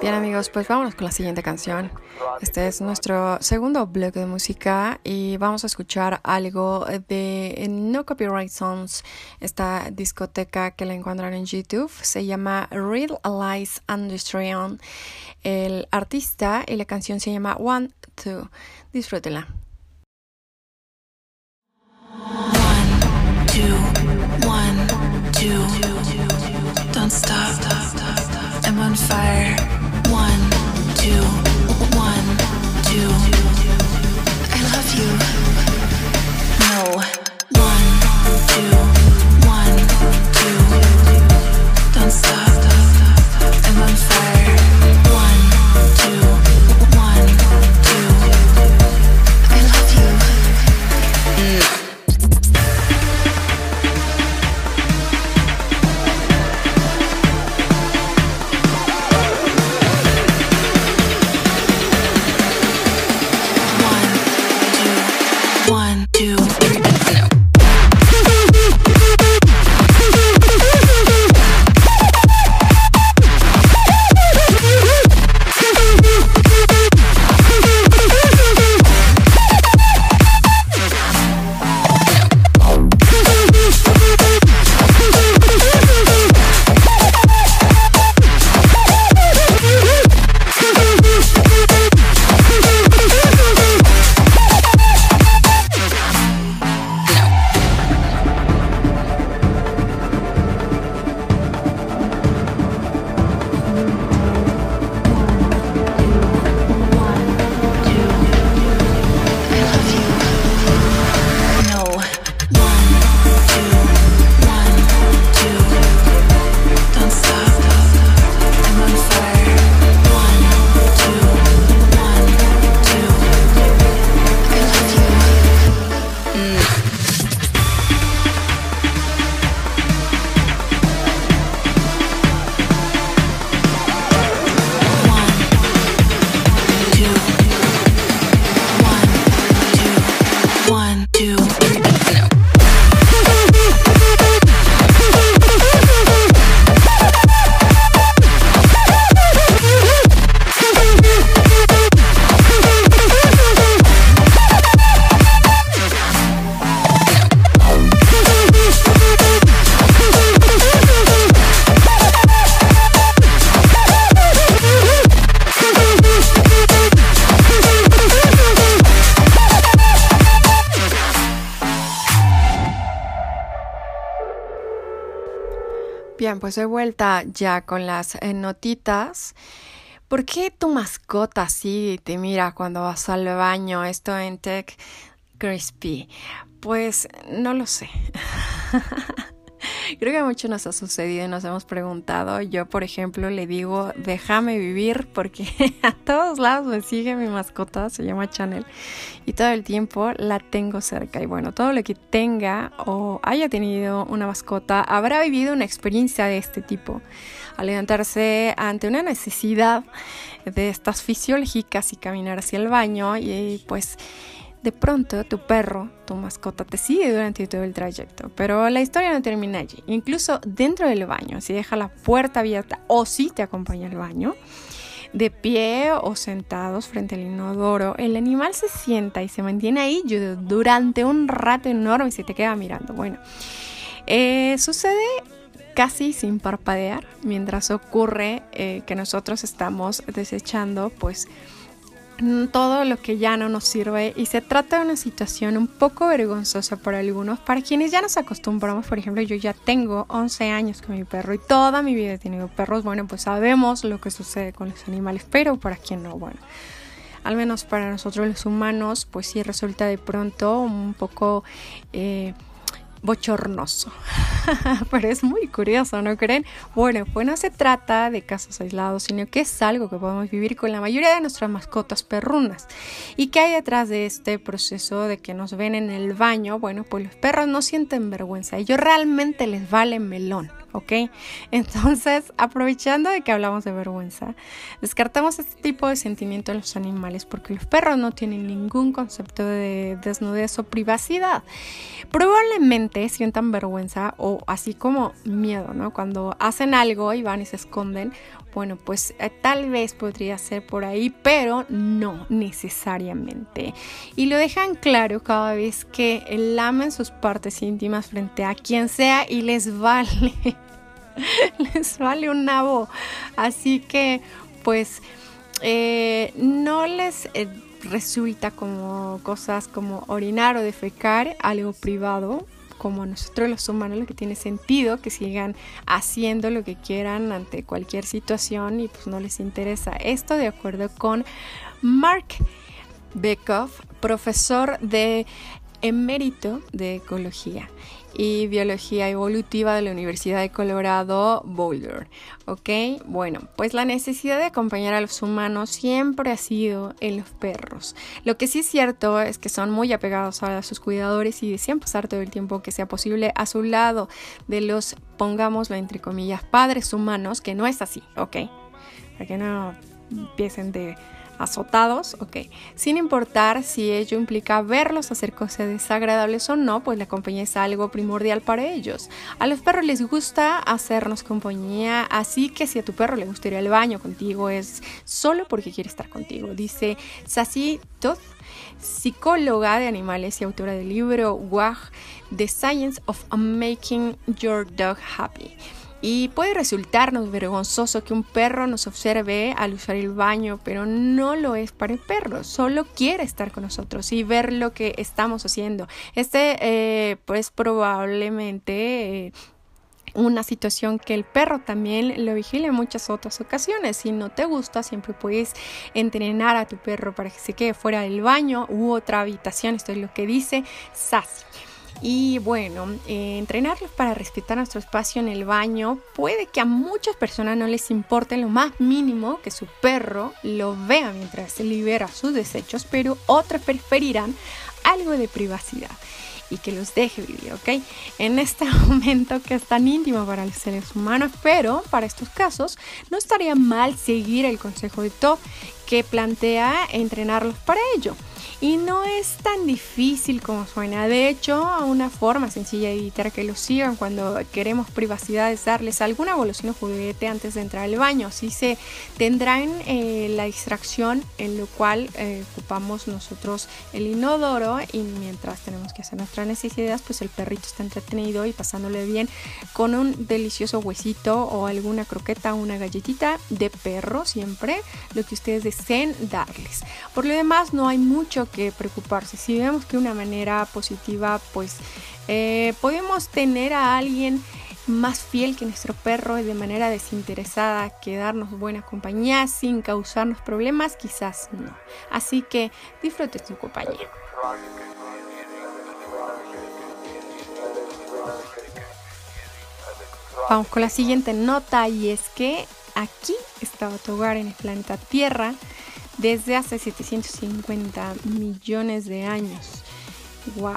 B: Bien amigos, pues vámonos con la siguiente canción. Este es nuestro segundo bloque de música y vamos a escuchar algo de No Copyright Songs, esta discoteca que la encuentran en YouTube. Se llama Real Lies Industrial. El artista y la canción se llama One, Two. Disfrútenla. One, two, one, two. Don't stop. I'm on fire. Two. Pues de vuelta ya con las eh, notitas. ¿Por qué tu mascota así te mira cuando vas al baño? Esto en Tech Crispy. Pues no lo sé. Creo que mucho nos ha sucedido y nos hemos preguntado. Yo, por ejemplo, le digo, déjame vivir porque a todos lados me sigue mi mascota, se llama Chanel, y todo el tiempo la tengo cerca. Y bueno, todo lo que tenga o haya tenido una mascota habrá vivido una experiencia de este tipo. Al levantarse ante una necesidad de estas fisiológicas y caminar hacia el baño y pues de pronto tu perro, tu mascota, te sigue durante todo el trayecto. Pero la historia no termina allí. Incluso dentro del baño, si deja la puerta abierta o si te acompaña al baño, de pie o sentados frente al inodoro, el animal se sienta y se mantiene ahí durante un rato enorme y se te queda mirando. Bueno, eh, sucede casi sin parpadear mientras ocurre eh, que nosotros estamos desechando pues todo lo que ya no nos sirve y se trata de una situación un poco vergonzosa para algunos, para quienes ya nos acostumbramos, por ejemplo, yo ya tengo 11 años con mi perro y toda mi vida he tenido perros, bueno, pues sabemos lo que sucede con los animales, pero para quien no, bueno, al menos para nosotros los humanos, pues sí resulta de pronto un poco... Eh, bochornoso. Pero es muy curioso, ¿no creen? Bueno, pues no se trata de casos aislados, sino que es algo que podemos vivir con la mayoría de nuestras mascotas perrunas. ¿Y qué hay detrás de este proceso de que nos ven en el baño? Bueno, pues los perros no sienten vergüenza, ellos realmente les vale melón. ¿Ok? Entonces, aprovechando de que hablamos de vergüenza, descartamos este tipo de sentimiento en los animales porque los perros no tienen ningún concepto de desnudez o privacidad. Probablemente sientan vergüenza o así como miedo, ¿no? Cuando hacen algo y van y se esconden, bueno, pues eh, tal vez podría ser por ahí, pero no necesariamente. Y lo dejan claro cada vez que lamen sus partes íntimas frente a quien sea y les vale les vale un nabo. Así que, pues, eh, no les eh, resulta como cosas como orinar o defecar algo privado. Como nosotros los humanos, lo que tiene sentido que sigan haciendo lo que quieran ante cualquier situación y pues no les interesa. Esto de acuerdo con Mark Bekoff, profesor de emérito de ecología y biología evolutiva de la Universidad de Colorado Boulder. ¿Ok? Bueno, pues la necesidad de acompañar a los humanos siempre ha sido en los perros. Lo que sí es cierto es que son muy apegados a sus cuidadores y desean pasar todo el tiempo que sea posible a su lado de los, pongámoslo entre comillas, padres humanos, que no es así, ¿ok? Para que no empiecen de azotados, ok. Sin importar si ello implica verlos hacer cosas desagradables o no, pues la compañía es algo primordial para ellos. A los perros les gusta hacernos compañía, así que si a tu perro le gusta ir al baño contigo es solo porque quiere estar contigo, dice Sassy Toth, psicóloga de animales y autora del libro WAG, The Science of Making Your Dog Happy. Y puede resultarnos vergonzoso que un perro nos observe al usar el baño, pero no lo es para el perro, solo quiere estar con nosotros y ver lo que estamos haciendo. Este, eh, pues probablemente... Eh, una situación que el perro también lo vigile en muchas otras ocasiones. Si no te gusta, siempre puedes entrenar a tu perro para que se quede fuera del baño u otra habitación. Esto es lo que dice Sassy. Y bueno, eh, entrenarlos para respetar nuestro espacio en el baño puede que a muchas personas no les importe lo más mínimo que su perro lo vea mientras libera sus desechos, pero otras preferirán algo de privacidad y que los deje vivir, ¿ok? En este momento que es tan íntimo para los seres humanos, pero para estos casos no estaría mal seguir el consejo de Top que plantea entrenarlos para ello. Y no es tan difícil como suena. De hecho, una forma sencilla de evitar que los sigan cuando queremos privacidad es darles alguna evolución o juguete antes de entrar al baño. Así se tendrán eh, la distracción en lo cual eh, ocupamos nosotros el inodoro y mientras tenemos que hacer nuestras necesidades, pues el perrito está entretenido y pasándole bien con un delicioso huesito o alguna croqueta o una galletita de perro siempre, lo que ustedes deseen darles. Por lo demás, no hay mucho que preocuparse. Si vemos que una manera positiva, pues eh, podemos tener a alguien más fiel que nuestro perro y de manera desinteresada que darnos buena compañía sin causarnos problemas, quizás no. Así que disfrute su compañía. Vamos con la siguiente nota y es que aquí estaba tu hogar en el planeta Tierra desde hace 750 millones de años. ¡Wow!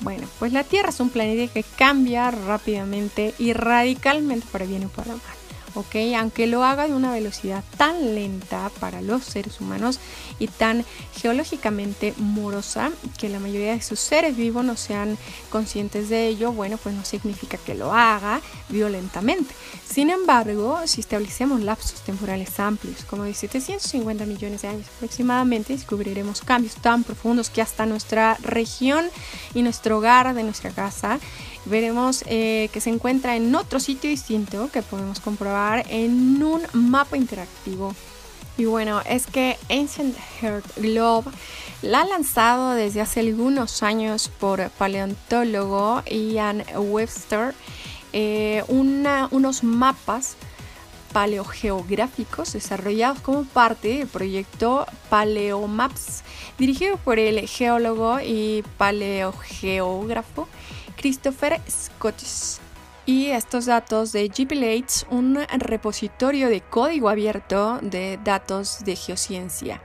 B: Bueno, pues la Tierra es un planeta que cambia rápidamente y radicalmente para bien o para mal. ¿Ok? Aunque lo haga de una velocidad tan lenta para los seres humanos y tan geológicamente morosa que la mayoría de sus seres vivos no sean conscientes de ello, bueno, pues no significa que lo haga violentamente. Sin embargo, si establecemos lapsos temporales amplios, como de 750 millones de años aproximadamente, descubriremos cambios tan profundos que hasta nuestra región y nuestro hogar de nuestra casa veremos eh, que se encuentra en otro sitio distinto que podemos comprobar en un mapa interactivo. Y bueno, es que Ancient Earth Globe la ha lanzado desde hace algunos años por paleontólogo Ian Webster eh, unos mapas paleogeográficos desarrollados como parte del proyecto Paleomaps, dirigido por el geólogo y paleogeógrafo Christopher Scottis. Y estos datos de GPLates, un repositorio de código abierto de datos de geociencia.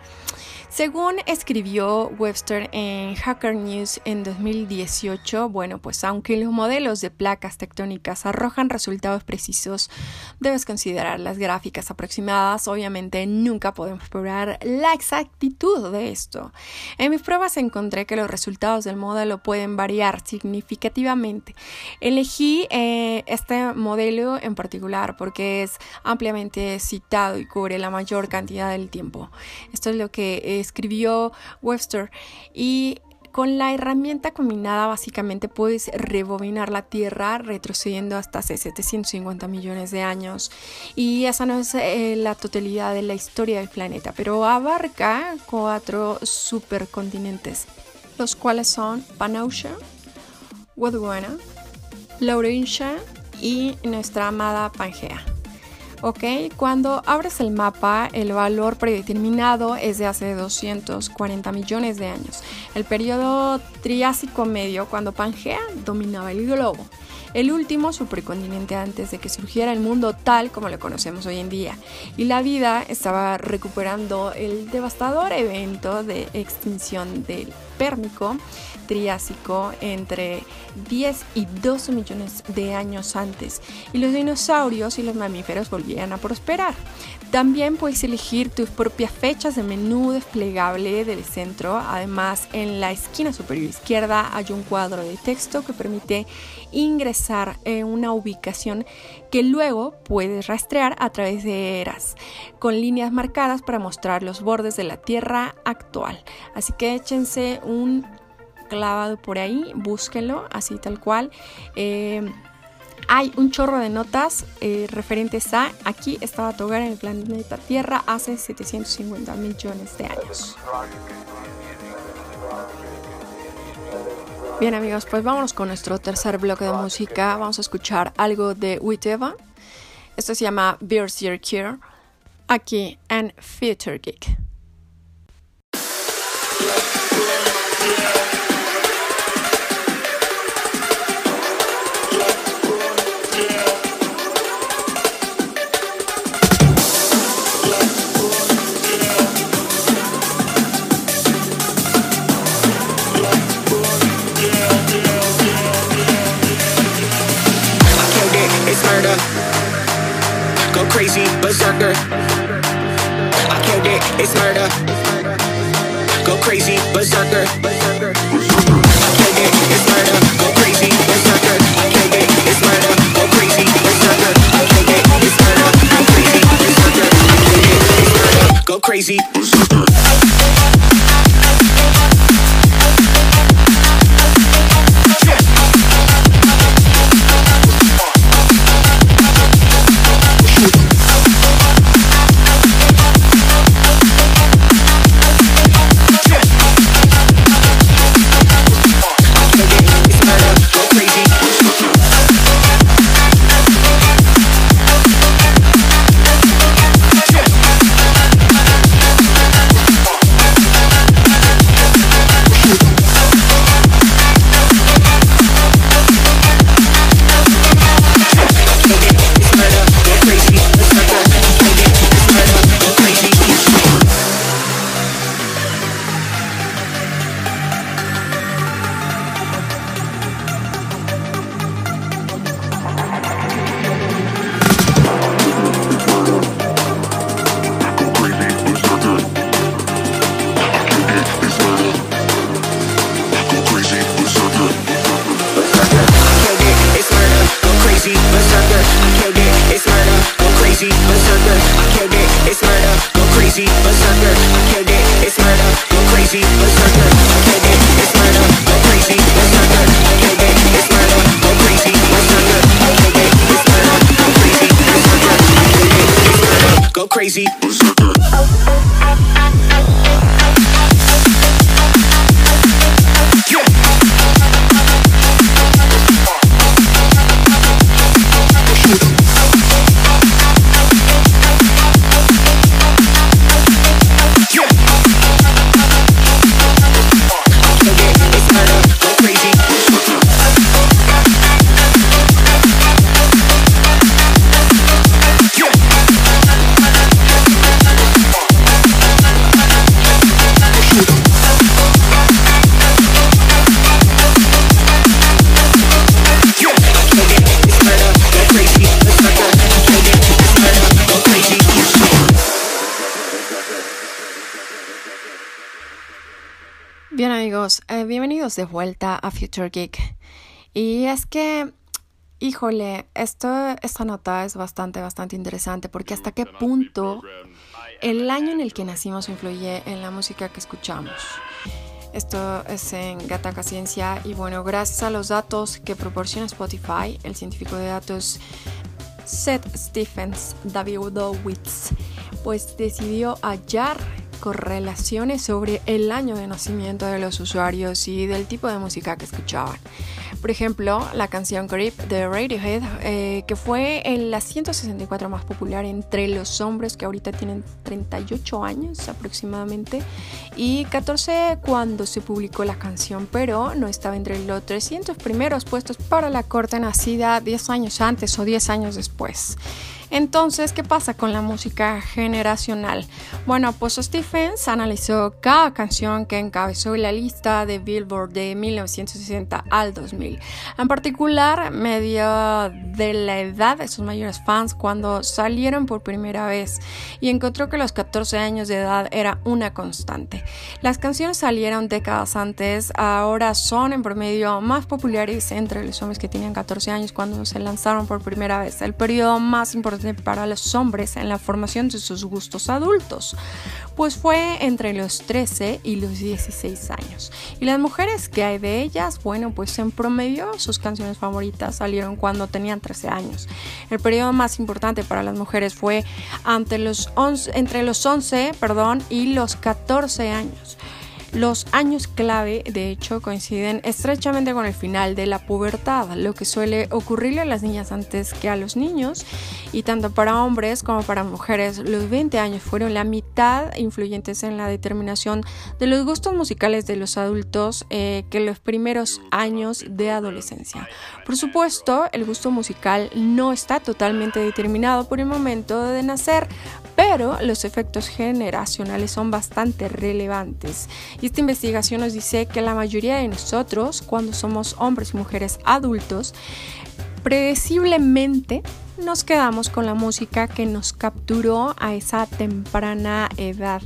B: Según escribió Webster en Hacker News en 2018, bueno, pues aunque los modelos de placas tectónicas arrojan resultados precisos, debes considerar las gráficas aproximadas. Obviamente nunca podemos probar la exactitud de esto. En mis pruebas encontré que los resultados del modelo pueden variar significativamente. Elegí eh, este modelo en particular porque es ampliamente citado y cubre la mayor cantidad del tiempo. Esto es lo que es escribió Webster y con la herramienta combinada básicamente puedes rebobinar la Tierra retrocediendo hasta hace 750 millones de años y esa no es eh, la totalidad de la historia del planeta, pero abarca cuatro supercontinentes, los cuales son Panausia, Gondwana, Laurentia y nuestra amada Pangea. ¿Ok? Cuando abres el mapa, el valor predeterminado es de hace 240 millones de años, el periodo Triásico medio, cuando Pangea dominaba el globo el último supercontinente antes de que surgiera el mundo tal como lo conocemos hoy en día. Y la vida estaba recuperando el devastador evento de extinción del Pérmico Triásico entre 10 y 12 millones de años antes y los dinosaurios y los mamíferos volvían a prosperar. También puedes elegir tus propias fechas de menú desplegable del centro. Además, en la esquina superior izquierda hay un cuadro de texto que permite ingresar en una ubicación que luego puedes rastrear a través de eras, con líneas marcadas para mostrar los bordes de la Tierra actual. Así que échense un clavado por ahí, búsquenlo así tal cual. Eh, hay un chorro de notas eh, referentes a aquí estaba Togar en el planeta Tierra hace 750 millones de años. Bien amigos, pues vámonos con nuestro tercer bloque de música. Vamos a escuchar algo de Witeva. Esto se llama Beers Your Cure aquí en Future Geek. Crazy berserker. I killed it, it's murder. Go crazy berserker. I killed it, it's murder. Go crazy berserker. I killed it, it's murder. Go crazy berserker. I killed it, it's murder. Go crazy berserker. I killed it, it's murder. Go crazy berserker. De vuelta a Future Geek. Y es que, híjole, esto, esta nota es bastante, bastante interesante porque hasta qué punto el año en el que nacimos influye en la música que escuchamos. Esto es en Gataca Ciencia y bueno, gracias a los datos que proporciona Spotify, el científico de datos Seth Stephens Davidowitz, pues decidió hallar correlaciones sobre el año de nacimiento de los usuarios y del tipo de música que escuchaban. Por ejemplo, la canción Creep de Radiohead, eh, que fue la 164 más popular entre los hombres que ahorita tienen 38 años aproximadamente y 14 cuando se publicó la canción, pero no estaba entre los 300 primeros puestos para la corte nacida 10 años antes o 10 años después. Entonces, ¿qué pasa con la música generacional? Bueno, pues Stephens analizó cada canción que encabezó la lista de Billboard de 1960 al 2000. En particular, medio de la edad de sus mayores fans cuando salieron por primera vez y encontró que los 14 años de edad era una constante. Las canciones salieron décadas antes, ahora son en promedio más populares entre los hombres que tenían 14 años cuando se lanzaron por primera vez. El periodo más importante para los hombres en la formación de sus gustos adultos, pues fue entre los 13 y los 16 años. Y las mujeres que hay de ellas, bueno, pues en promedio sus canciones favoritas salieron cuando tenían 13 años. El periodo más importante para las mujeres fue ante los 11, entre los 11 perdón, y los 14 años. Los años clave, de hecho, coinciden estrechamente con el final de la pubertad, lo que suele ocurrirle a las niñas antes que a los niños, y tanto para hombres como para mujeres, los 20 años fueron la mitad influyentes en la determinación de los gustos musicales de los adultos eh, que los primeros años de adolescencia. Por supuesto, el gusto musical no está totalmente determinado por el momento de nacer, pero los efectos generacionales son bastante relevantes. Y esta investigación nos dice que la mayoría de nosotros, cuando somos hombres y mujeres adultos, predeciblemente nos quedamos con la música que nos capturó a esa temprana edad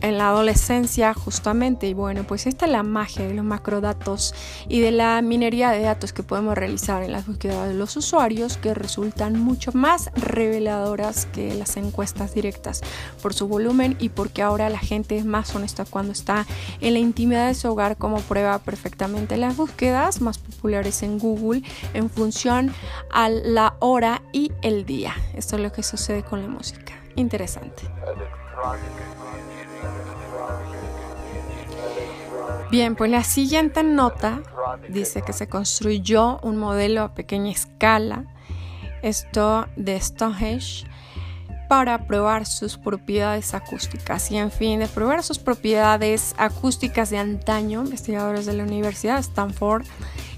B: en la adolescencia justamente y bueno pues esta es la magia de los macrodatos y de la minería de datos que podemos realizar en las búsquedas de los usuarios que resultan mucho más reveladoras que las encuestas directas por su volumen y porque ahora la gente es más honesta cuando está en la intimidad de su hogar como prueba perfectamente las búsquedas más populares en Google en función a la hora y el día. Esto es lo que sucede con la música. Interesante Bien, pues la siguiente nota dice que se construyó un modelo a pequeña escala, esto de Stonehenge, para probar sus propiedades acústicas. Y en fin, de probar sus propiedades acústicas de antaño, investigadores de la Universidad de Stanford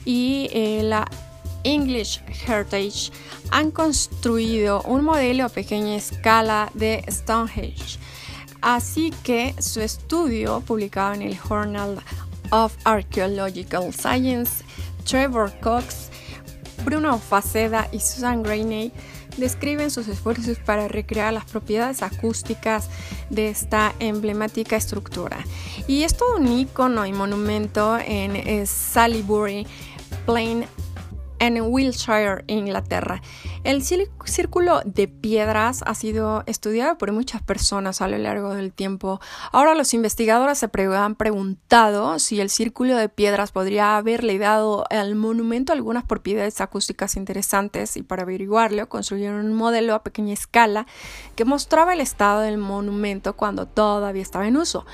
B: y eh, la English Heritage han construido un modelo a pequeña escala de Stonehenge Así que su estudio, publicado en el Journal of Archaeological Science, Trevor Cox, Bruno Faceda y Susan Grainey describen sus esfuerzos para recrear las propiedades acústicas de esta emblemática estructura. Y es todo un icono y monumento en Salisbury Plain en Wiltshire, Inglaterra. El círculo de piedras ha sido estudiado por muchas personas a lo largo del tiempo. Ahora los investigadores se han preguntado si el círculo de piedras podría haberle dado al monumento algunas propiedades acústicas interesantes y para averiguarlo construyeron un modelo a pequeña escala que mostraba el estado del monumento cuando todavía estaba en uso.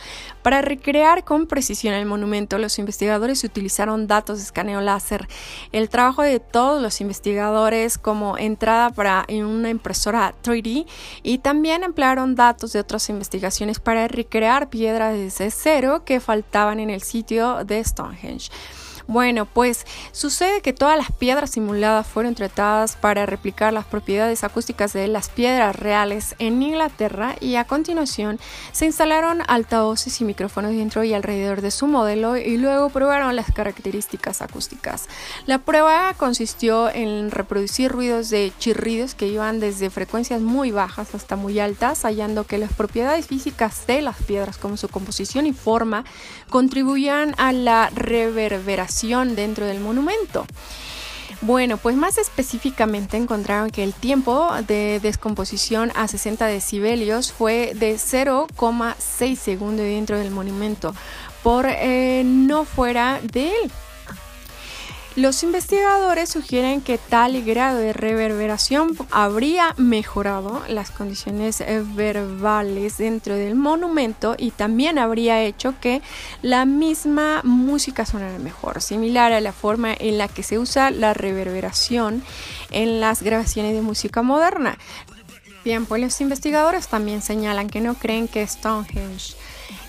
B: Para recrear con precisión el monumento, los investigadores utilizaron datos de escaneo láser. El trabajo de todos los investigadores como entrada para una impresora 3D y también emplearon datos de otras investigaciones para recrear piedras de cero que faltaban en el sitio de Stonehenge. Bueno, pues sucede que todas las piedras simuladas fueron tratadas para replicar las propiedades acústicas de las piedras reales en Inglaterra y a continuación se instalaron altavoces y micrófonos dentro y alrededor de su modelo y luego probaron las características acústicas. La prueba consistió en reproducir ruidos de chirridos que iban desde frecuencias muy bajas hasta muy altas, hallando que las propiedades físicas de las piedras como su composición y forma contribuían a la reverberación dentro del monumento. Bueno, pues más específicamente encontraron que el tiempo de descomposición a 60 decibelios fue de 0,6 segundos dentro del monumento, por eh, no fuera de él. Los investigadores sugieren que tal grado de reverberación habría mejorado las condiciones eh, verbales dentro del monumento y también habría hecho que la misma música sonara mejor, similar a la forma en la que se usa la reverberación en las grabaciones de música moderna. Bien, pues los investigadores también señalan que no creen que Stonehenge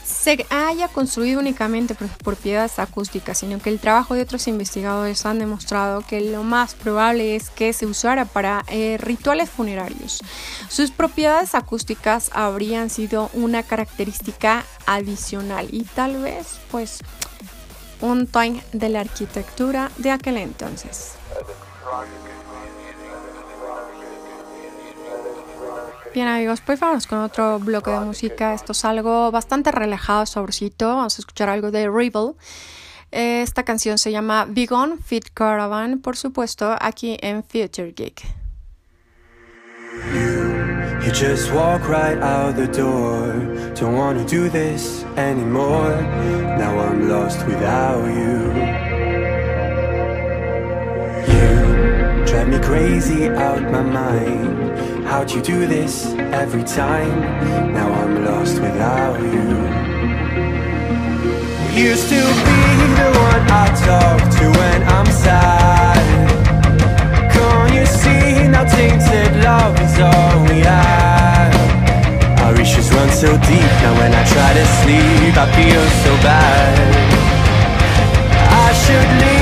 B: se haya construido únicamente por propiedades acústicas, sino que el trabajo de otros investigadores han demostrado que lo más probable es que se usara para eh, rituales funerarios. Sus propiedades acústicas habrían sido una característica adicional y tal vez pues un time de la arquitectura de aquel entonces. Bien amigos, pues vamos con otro bloque de música. Esto es algo bastante relajado, sabrosito. Vamos a escuchar algo de Rebel. Esta canción se llama Big On Fit Caravan, por supuesto, aquí en Future Geek. You just walk right out the door. Don't wanna do this anymore. Now I'm lost without. You drive me crazy out my mind. How'd you do this every time? Now I'm lost without you. Used to be the one I talk to when I'm sad. Can't you see now tainted love is all we have? Our issues run so deep now when I try to sleep I feel so bad. I should leave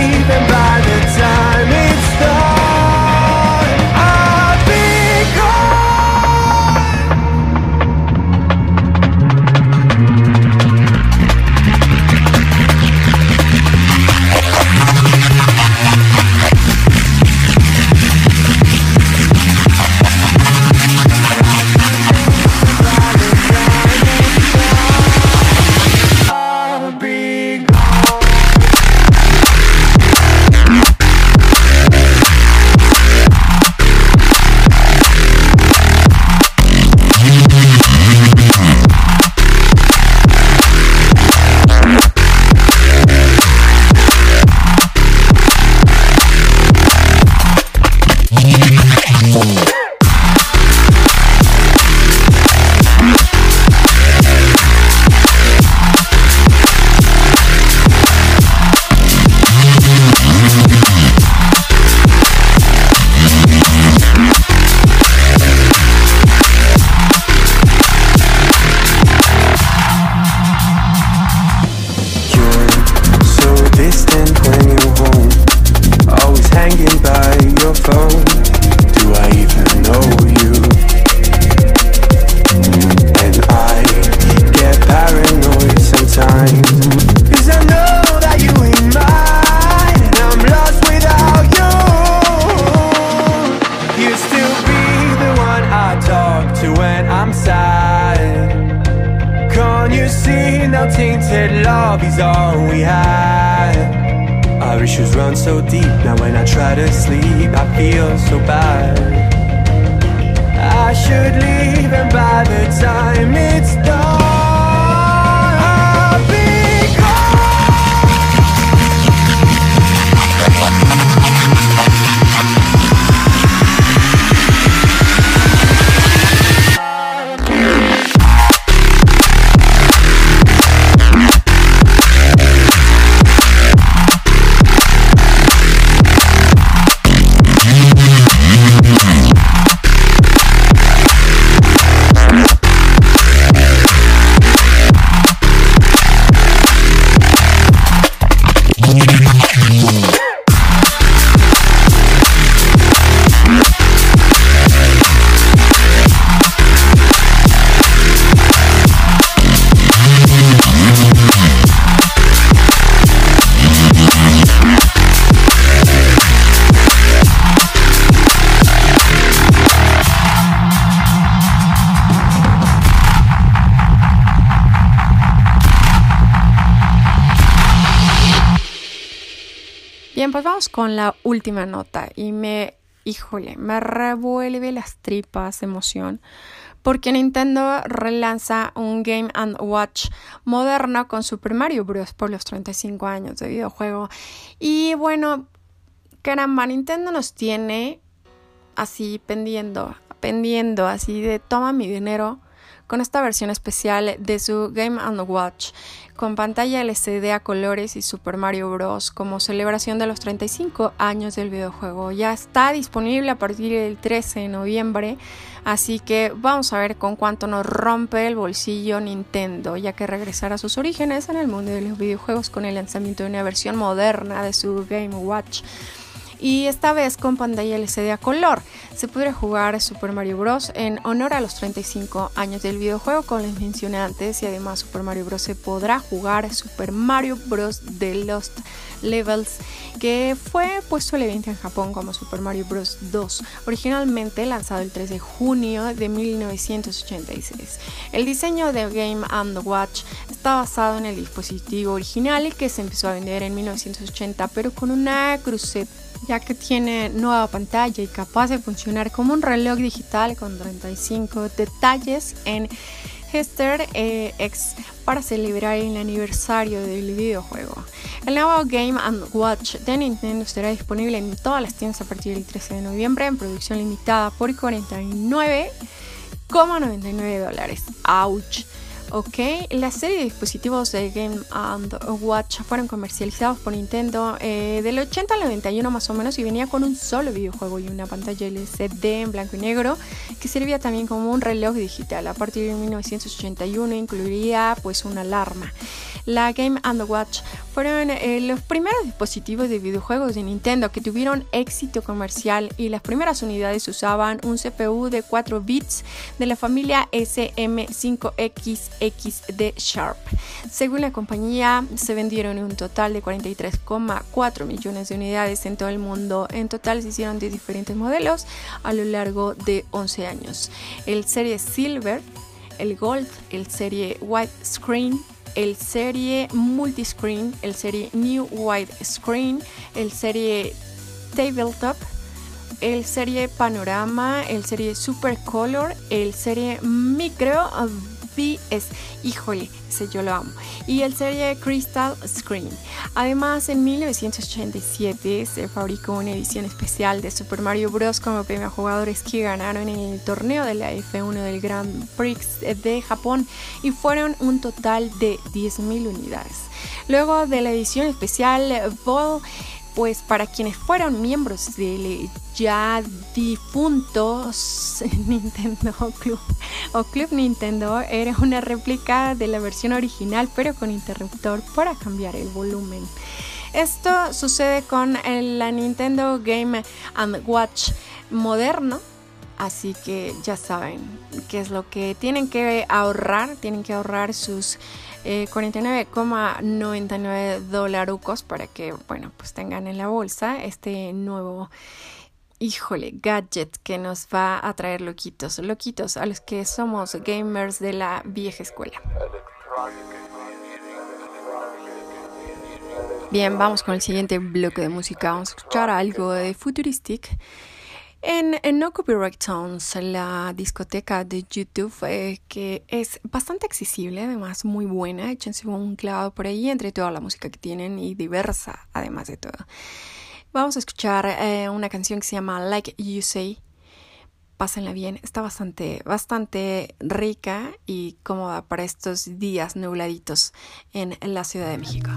B: con la última nota y me, híjole, me revuelve las tripas de emoción porque Nintendo relanza un Game Watch moderno con Super Mario Bros. por los 35 años de videojuego. Y bueno, caramba, Nintendo nos tiene así pendiendo, pendiendo así de toma mi dinero con esta versión especial de su Game Watch con pantalla LCD a colores y Super Mario Bros. como celebración de los 35 años del videojuego. Ya está disponible a partir del 13 de noviembre, así que vamos a ver con cuánto nos rompe el bolsillo Nintendo, ya que regresará a sus orígenes en el mundo de los videojuegos con el lanzamiento de una versión moderna de su Game Watch y esta vez con pantalla LCD a color. Se podrá jugar Super Mario Bros. en honor a los 35 años del videojuego, como les mencioné antes, y además Super Mario Bros. se podrá jugar Super Mario Bros. The Lost Levels, que fue puesto el evento en Japón como Super Mario Bros. 2, originalmente lanzado el 3 de junio de 1986. El diseño de Game and Watch está basado en el dispositivo original que se empezó a vender en 1980, pero con una cruceta ya que tiene nueva pantalla y capaz de funcionar como un reloj digital con 35 detalles en Hester eh, X para celebrar el aniversario del videojuego. El nuevo Game ⁇ Watch de Nintendo estará disponible en todas las tiendas a partir del 13 de noviembre en producción limitada por 49,99 dólares. ¡Auch! Ok, la serie de dispositivos de Game and Watch fueron comercializados por Nintendo eh, del 80 al 91 más o menos y venía con un solo videojuego y una pantalla LCD en blanco y negro que servía también como un reloj digital. A partir de 1981 incluiría pues una alarma. La Game and Watch fueron eh, los primeros dispositivos de videojuegos de Nintendo que tuvieron éxito comercial y las primeras unidades usaban un CPU de 4 bits de la familia SM5XX Sharp. Según la compañía, se vendieron un total de 43,4 millones de unidades en todo el mundo. En total se hicieron de diferentes modelos a lo largo de 11 años. El serie Silver, el Gold, el serie Widescreen el serie multiscreen, el serie New White Screen, el serie Tabletop, el serie Panorama, el serie Super Color, el serie Micro es, híjole, ese yo lo amo, y el serie Crystal Screen. Además, en 1987 se fabricó una edición especial de Super Mario Bros. como premio a jugadores que ganaron en el torneo de la F1 del Grand Prix de Japón y fueron un total de 10.000 unidades. Luego de la edición especial Ball pues para quienes fueron miembros del ya difunto Nintendo Club o Club Nintendo, era una réplica de la versión original pero con interruptor para cambiar el volumen. Esto sucede con la Nintendo Game Watch moderno, así que ya saben qué es lo que tienen que ahorrar, tienen que ahorrar sus 49,99 eh, dolarucos para que, bueno, pues tengan en la bolsa este nuevo, híjole, gadget que nos va a traer loquitos, loquitos a los que somos gamers de la vieja escuela. Bien, vamos con el siguiente bloque de música. Vamos a escuchar algo de Futuristic. En, No Copyright Tones, la discoteca de YouTube, eh, que es bastante accesible, además muy buena, échense un clavado por ahí entre toda la música que tienen y diversa, además de todo. Vamos a escuchar eh, una canción que se llama Like You Say. Pásenla bien, está bastante, bastante rica y cómoda para estos días nubladitos en la Ciudad de México.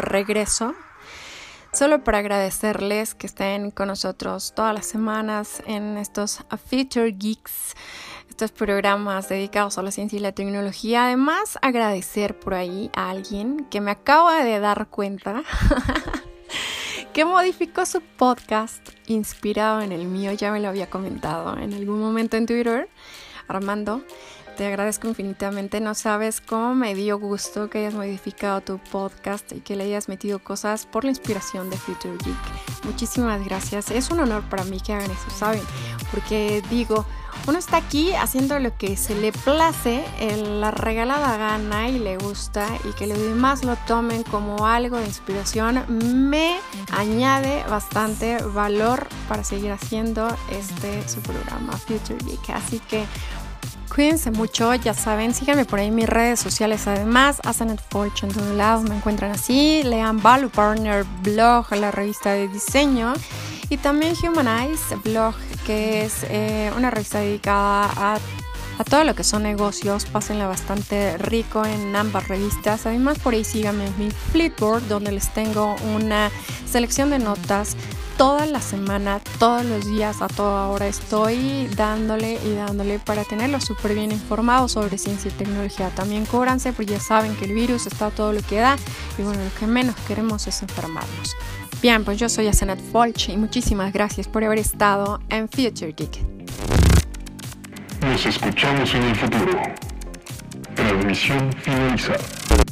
B: Regreso. Solo para agradecerles que estén con nosotros todas las semanas en estos Feature Geeks, estos programas dedicados a la ciencia y la tecnología. Además, agradecer por ahí a alguien que me acaba de dar cuenta que modificó su podcast inspirado en el mío. Ya me lo había comentado en algún momento en Twitter. Armando, te agradezco infinitamente. No sabes cómo me dio gusto que hayas modificado tu podcast y que le hayas metido cosas por la inspiración de Future Geek. Muchísimas gracias. Es un honor para mí que hagan eso, ¿saben? Porque digo, uno está aquí haciendo lo que se le place, la regalada gana y le gusta y que los demás lo tomen como algo de inspiración me añade bastante valor para seguir haciendo este su programa Future Geek. Así que Cuídense mucho, ya saben, síganme por ahí en mis redes sociales. Además, Asanet Fortune en todos lados me encuentran así. Lean Value Partner Blog, la revista de diseño. Y también Humanize Blog, que es eh, una revista dedicada a, a, todo lo que son negocios. Pásenla bastante rico en ambas revistas. Además, por ahí síganme en mi Flipboard, donde les tengo una selección de notas toda la semana, todos los días, a toda hora estoy dándole y dándole para tenerlos súper bien informados sobre ciencia y tecnología. También cúbranse, porque ya saben que el virus está todo lo que da y bueno, lo que menos queremos es enfermarnos. Bien, pues yo soy Asenet Folch y muchísimas gracias por haber estado en Future Geek.
A: Nos escuchamos en el futuro. Transmisión finalizada.